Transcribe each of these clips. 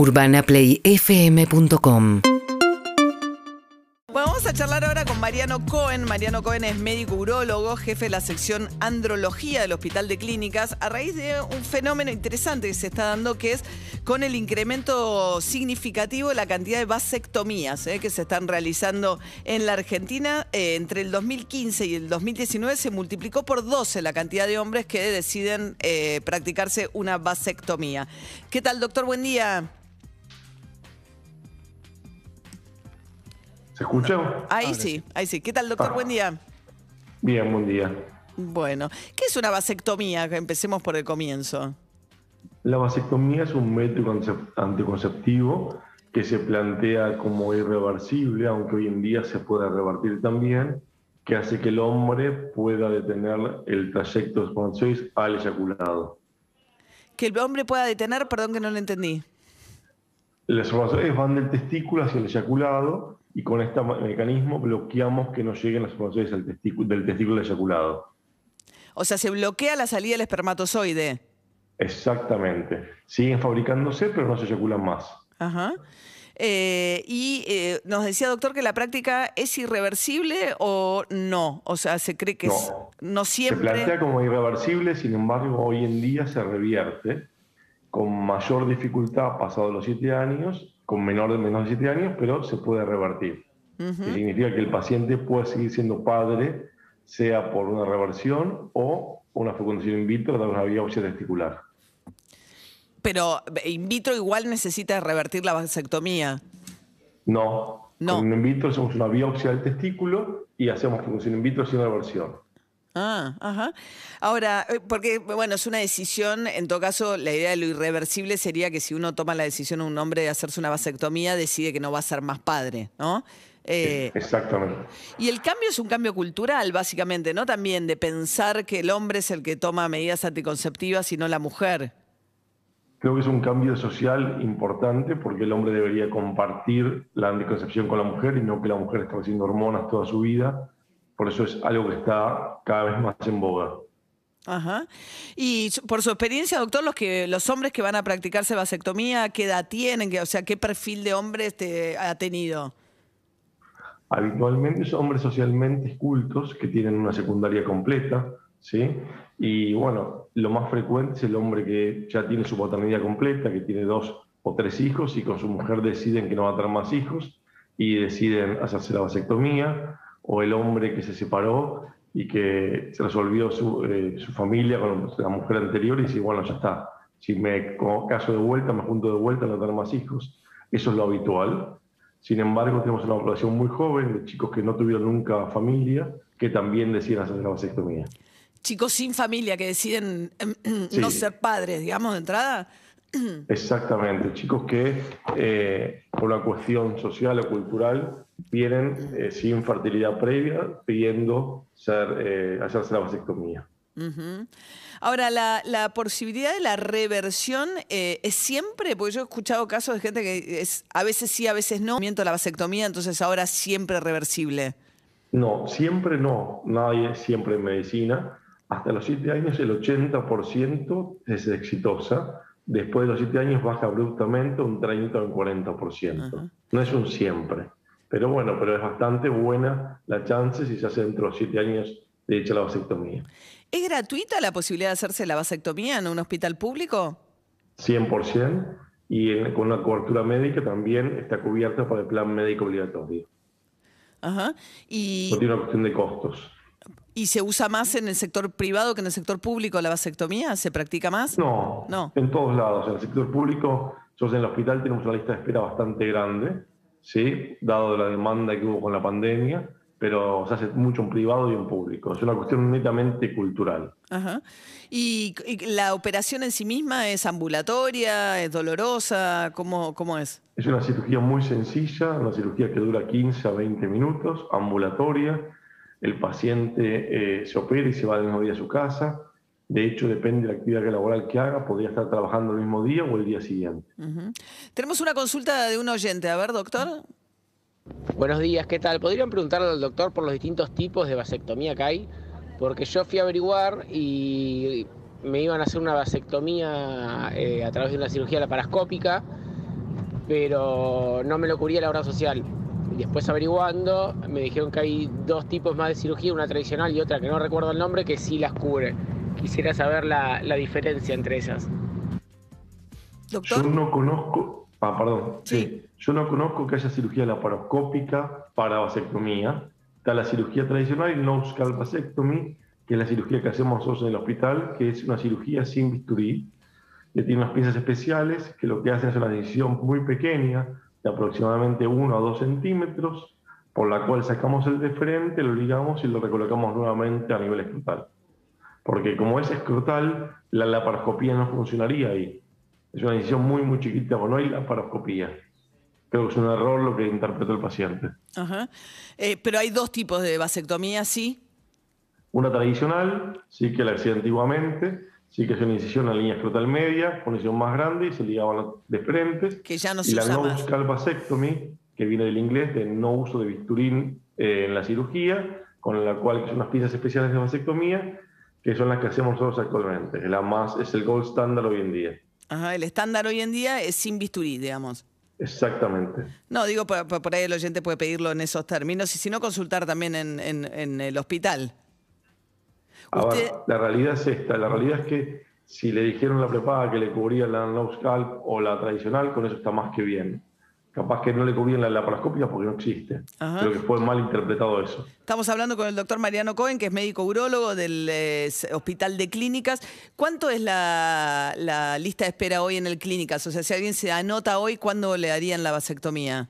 UrbanaPlayFM.com Vamos a charlar ahora con Mariano Cohen. Mariano Cohen es médico urólogo, jefe de la sección andrología del Hospital de Clínicas, a raíz de un fenómeno interesante que se está dando, que es con el incremento significativo de la cantidad de vasectomías eh, que se están realizando en la Argentina. Eh, entre el 2015 y el 2019 se multiplicó por 12 la cantidad de hombres que deciden eh, practicarse una vasectomía. ¿Qué tal, doctor? Buen día. ¿Se escucha? Ahí sí, ahí sí. ¿Qué tal, doctor? Ah. Buen día. Bien, buen día. Bueno, ¿qué es una vasectomía? Empecemos por el comienzo. La vasectomía es un método concep- anticonceptivo que se plantea como irreversible, aunque hoy en día se puede revertir también, que hace que el hombre pueda detener el trayecto de espermatozoides al eyaculado. Que el hombre pueda detener, perdón que no lo entendí. Los espermatozoides van del testículo hacia el eyaculado y con este mecanismo bloqueamos que no lleguen los espermatozoides al testículo- del testículo eyaculado. O sea, se bloquea la salida del espermatozoide. Exactamente. Siguen fabricándose, pero no se eyaculan más. Ajá. Eh, y eh, nos decía, doctor, que la práctica es irreversible o no. O sea, se cree que es- No. no Se siempre. plantea como irreversible, sin embargo, hoy en día se revierte con mayor dificultad pasados los siete años, con menor de menos de siete años, pero se puede revertir. Que significa que el paciente puede seguir siendo padre, sea por una reversión o una fecundación in vitro de una biopsia testicular. Pero eh, in vitro igual necesita revertir la vasectomía. No. No. Con un in vitro hacemos una biopsia del testículo y hacemos fecundación in vitro sin reversión. Ah, ajá. Ahora, eh, porque, bueno, es una decisión, en todo caso, la idea de lo irreversible sería que si uno toma la decisión, un hombre, de hacerse una vasectomía, decide que no va a ser más padre, ¿no? Eh, Exactamente. y el cambio es un cambio cultural, básicamente, ¿no? También de pensar que el hombre es el que toma medidas anticonceptivas y no la mujer. Creo que es un cambio social importante porque el hombre debería compartir la anticoncepción con la mujer y no que la mujer esté haciendo hormonas toda su vida. Por eso es algo que está cada vez más en boga. Ajá. Y por su experiencia, doctor, los que los hombres que van a practicarse vasectomía, ¿qué edad tienen? ¿Qué- O sea, ¿qué perfil de hombre este, ha tenido? Habitualmente son hombres socialmente cultos que tienen una secundaria completa, ¿sí? Y bueno, lo más frecuente es el hombre que ya tiene su paternidad completa, que tiene dos o tres hijos y con su mujer deciden que no va a tener más hijos y deciden hacerse la vasectomía, o el hombre que se separó y que se resolvió su, eh, su familia con la mujer anterior y dice, bueno, ya está, si me caso de vuelta, me junto de vuelta, no tener más hijos. Eso es lo habitual. Sin embargo, tenemos una población muy joven de chicos que no tuvieron nunca familia, que también deciden hacer la vasectomía. Chicos sin familia que deciden no Sí. ser padres, digamos, de entrada. Exactamente, chicos que eh, por una cuestión social o cultural vienen eh, sin fertilidad previa pidiendo ser, eh, hacerse la vasectomía. Ahora, la, la posibilidad de la reversión eh, es siempre, porque yo he escuchado casos de gente que es a veces sí, a veces no, miento la vasectomía, entonces ahora siempre reversible. No, siempre no, nadie siempre en medicina. Hasta los 7 años el 80% es exitosa. Después de los 7 años baja abruptamente un 30 o un 40%. Ajá. No es un siempre. Pero bueno, pero es bastante buena la chance si se hace dentro de 7 años de hecha la vasectomía. ¿Es gratuita la posibilidad de hacerse la vasectomía en un hospital público? 100% y en- con una cobertura médica también está cubierta por el plan médico obligatorio. Ajá. Y, No tiene una cuestión de costos. ¿Y se usa más en el sector privado que en el sector público la vasectomía? ¿Se practica más? No, No. en todos lados. En el sector público, nosotros en el hospital tenemos una lista de espera bastante grande, ¿sí? dado la demanda que hubo con la pandemia, pero se hace mucho en privado y en público. Es una cuestión netamente cultural. Ajá. ¿Y, y la operación en sí misma es ambulatoria, es dolorosa? ¿Cómo, cómo es? Es una cirugía muy sencilla, una cirugía que dura 15 a 20 minutos, ambulatoria. El paciente eh, se opera y se va mismo día a su casa. De hecho, depende de la actividad laboral que haga, podría estar trabajando el mismo día o el día siguiente. Tenemos una consulta de un oyente. A ver, doctor. Buenos días, ¿qué tal? ¿Podrían preguntarle al doctor por los distintos tipos de vasectomía que hay? Porque yo fui a averiguar y me iban a hacer una vasectomía eh, a través de una cirugía laparoscópica. pero no me lo cubría la obra social. Después averiguando, me dijeron que hay dos tipos más de cirugía, una tradicional y otra que no recuerdo el nombre, que sí las cubre. Quisiera saber la, diferencia entre ellas. Doctor. Yo no conozco, ah, perdón, sí. Yo no conozco que haya cirugía laparoscópica para vasectomía. Está la cirugía tradicional y no scalp vasectomy, que es la cirugía que hacemos nosotros en el hospital, que es una cirugía sin bisturí, que tiene unas piezas especiales que lo que hacen es una decisión muy pequeña, de aproximadamente 1 a 2 centímetros, por la cual sacamos el de frente, lo ligamos y lo recolocamos nuevamente a nivel escrotal. Porque como es escrotal, la laparoscopía no funcionaría ahí. Es una decisión muy, muy chiquita, o no hay laparoscopía. Creo que es un error lo que interpretó el paciente. Ajá. Eh, pero hay dos tipos de vasectomía, ¿sí? Una tradicional, sí que la hacía antiguamente, sí que es una incisión en la línea escrotal media, una incisión más grande y se ligaban de frente. Que ya no se y la no vasectomy, que viene del inglés de no uso de bisturín eh, en la cirugía, con la cual son unas piezas especiales de vasectomía, que son las que hacemos nosotros actualmente. La más, es el gold standard hoy en día. Ajá, el estándar hoy en día es sin bisturí, digamos. Exactamente. No, digo, por, por, ahí el oyente puede pedirlo en esos términos y si no, consultar también en, en, el hospital. la realidad es esta, la realidad es que si le dijeron la prepaga que le cubría la no scalp o la tradicional, con eso está más que bien capaz que no le cubrían la laparoscópica porque no existe. Creo que fue mal interpretado eso. Estamos hablando con el doctor Mariano Cohen, que es médico urólogo del eh, Hospital de Clínicas. ¿Cuánto es la, lista de espera hoy en el Clínicas? O sea, si alguien se anota hoy, ¿cuándo le harían la vasectomía?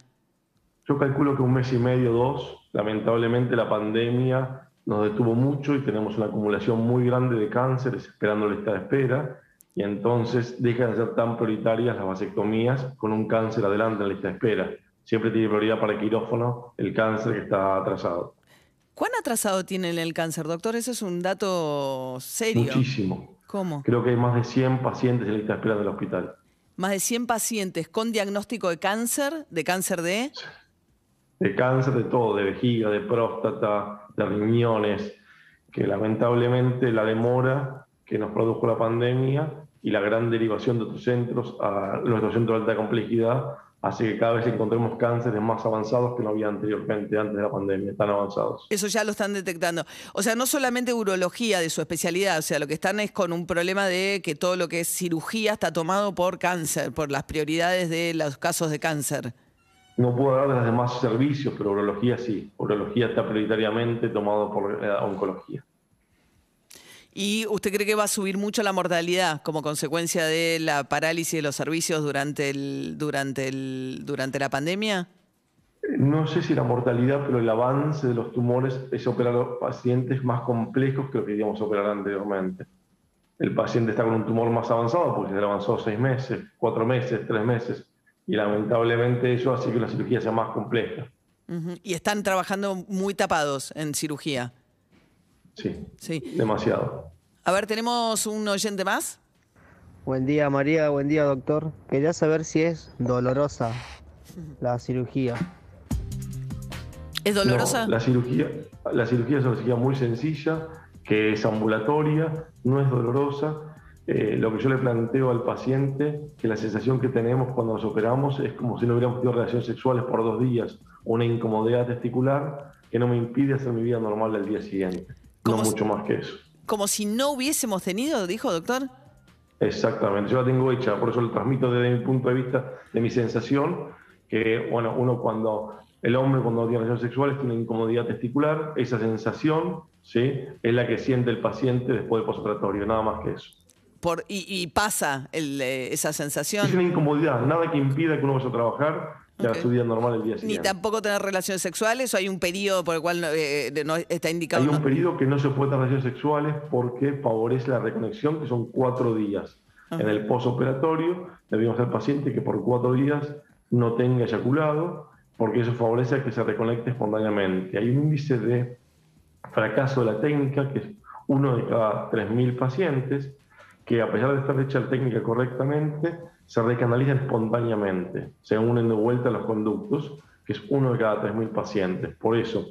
Yo calculo que un mes y medio, dos. Lamentablemente la pandemia nos detuvo mucho y tenemos una acumulación muy grande de cánceres esperando la lista de espera y entonces dejan de ser tan prioritarias las vasectomías con un cáncer adelante en la lista de espera. Siempre tiene prioridad para el quirófano el cáncer que está atrasado. ¿Cuán atrasado tienen el cáncer, doctor? Eso es un dato serio. Muchísimo. ¿Cómo? Creo que hay más de 100 pacientes en la lista de espera del hospital. Más de 100 pacientes con diagnóstico de cáncer, de cáncer de... De cáncer de todo, de vejiga, de próstata, de riñones, que lamentablemente la demora que nos produjo la pandemia y la gran derivación de otros centros a nuestro centro de alta complejidad hace que cada vez encontremos cánceres más avanzados que no había anteriormente, antes de la pandemia, tan avanzados. Eso ya lo están detectando. O sea, no solamente urología de su especialidad, o sea, lo que están es con un problema de que todo lo que es cirugía está tomado por cáncer, por las prioridades de los casos de cáncer. No puedo hablar de los demás servicios, pero urología sí. Urología está prioritariamente tomado por la oncología. ¿Y usted cree que va a subir mucho la mortalidad como consecuencia de la parálisis de los servicios durante, el, durante, el, durante la pandemia? No sé si la mortalidad, pero el avance de los tumores es operar a pacientes más complejos que lo que a operar anteriormente. El paciente está con un tumor más avanzado porque se le avanzó seis meses, cuatro meses, tres meses, y lamentablemente eso hace que la cirugía sea más compleja. Y están trabajando muy tapados en cirugía. Sí, demasiado. A ver, tenemos un oyente más. Buen día María, buen día doctor. Quería saber si es dolorosa la cirugía. ¿Es dolorosa? la cirugía, la cirugía es una cirugía muy sencilla, que es ambulatoria, no es dolorosa. Eh, lo que yo le planteo al paciente, que la sensación que tenemos cuando nos operamos es como si no hubiéramos tenido relaciones sexuales por dos días, una incomodidad testicular que no me impide hacer mi vida normal al día siguiente. No mucho más que eso. Como si no hubiésemos tenido, dijo doctor. Exactamente, yo la tengo hecha, por eso lo transmito desde mi punto de vista, de mi sensación, que bueno, uno cuando el hombre cuando tiene relaciones sexuales tiene incomodidad testicular, esa sensación ¿sí? es la que siente el paciente después del posoperatorio, nada más que eso. Por, y, pasa eh, esa sensación. Es una incomodidad, nada que impida que uno vaya a trabajar su vida normal el día siguiente. Ni tampoco tener relaciones sexuales o hay un periodo por el cual eh, no está indicado. Hay un periodo que no se puede tener relaciones sexuales porque favorece la reconexión, que son cuatro días. En el posoperatorio debemos al paciente que por cuatro días no tenga eyaculado, porque eso favorece a que se reconecte espontáneamente. Hay un índice de fracaso de la técnica, que es uno de cada 3.000 pacientes, que a pesar de estar hecha la técnica correctamente, se recanalizan espontáneamente, se unen de vuelta a los conductos, que es uno de cada 3.000 pacientes. Por eso,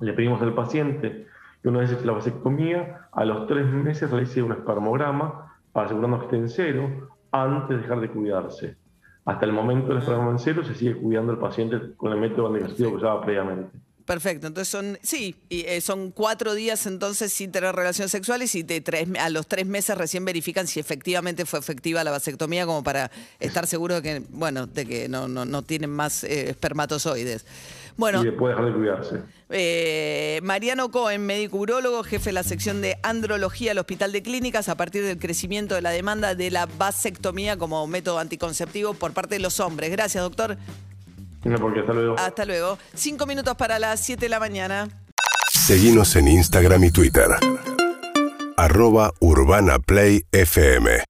le pedimos al paciente que una vez hecha la vasectomía, a los tres meses realice un espermograma para asegurarnos que esté en cero antes de dejar de cuidarse. hasta el momento del esperma en cero se sigue cuidando al paciente con el método anticonceptivo que usaba previamente. Perfecto, entonces son, sí, y, eh, son cuatro días entonces sin tener relaciones sexuales y de tres, a los tres meses recién verifican si efectivamente fue efectiva la vasectomía como para estar seguro de que, bueno, de que no, no, no tienen más eh, espermatozoides. Bueno, y después dejar de cuidarse. eh, Mariano Cohen, médico urólogo, jefe de la sección de andrología del Hospital de Clínicas, a partir del crecimiento de la demanda de la vasectomía como método anticonceptivo por parte de los hombres. Gracias, doctor. No, porque hasta luego. Hasta luego. Cinco minutos para las siete de la mañana. Seguimos en Instagram y Twitter. Arroba Urbana Play FM.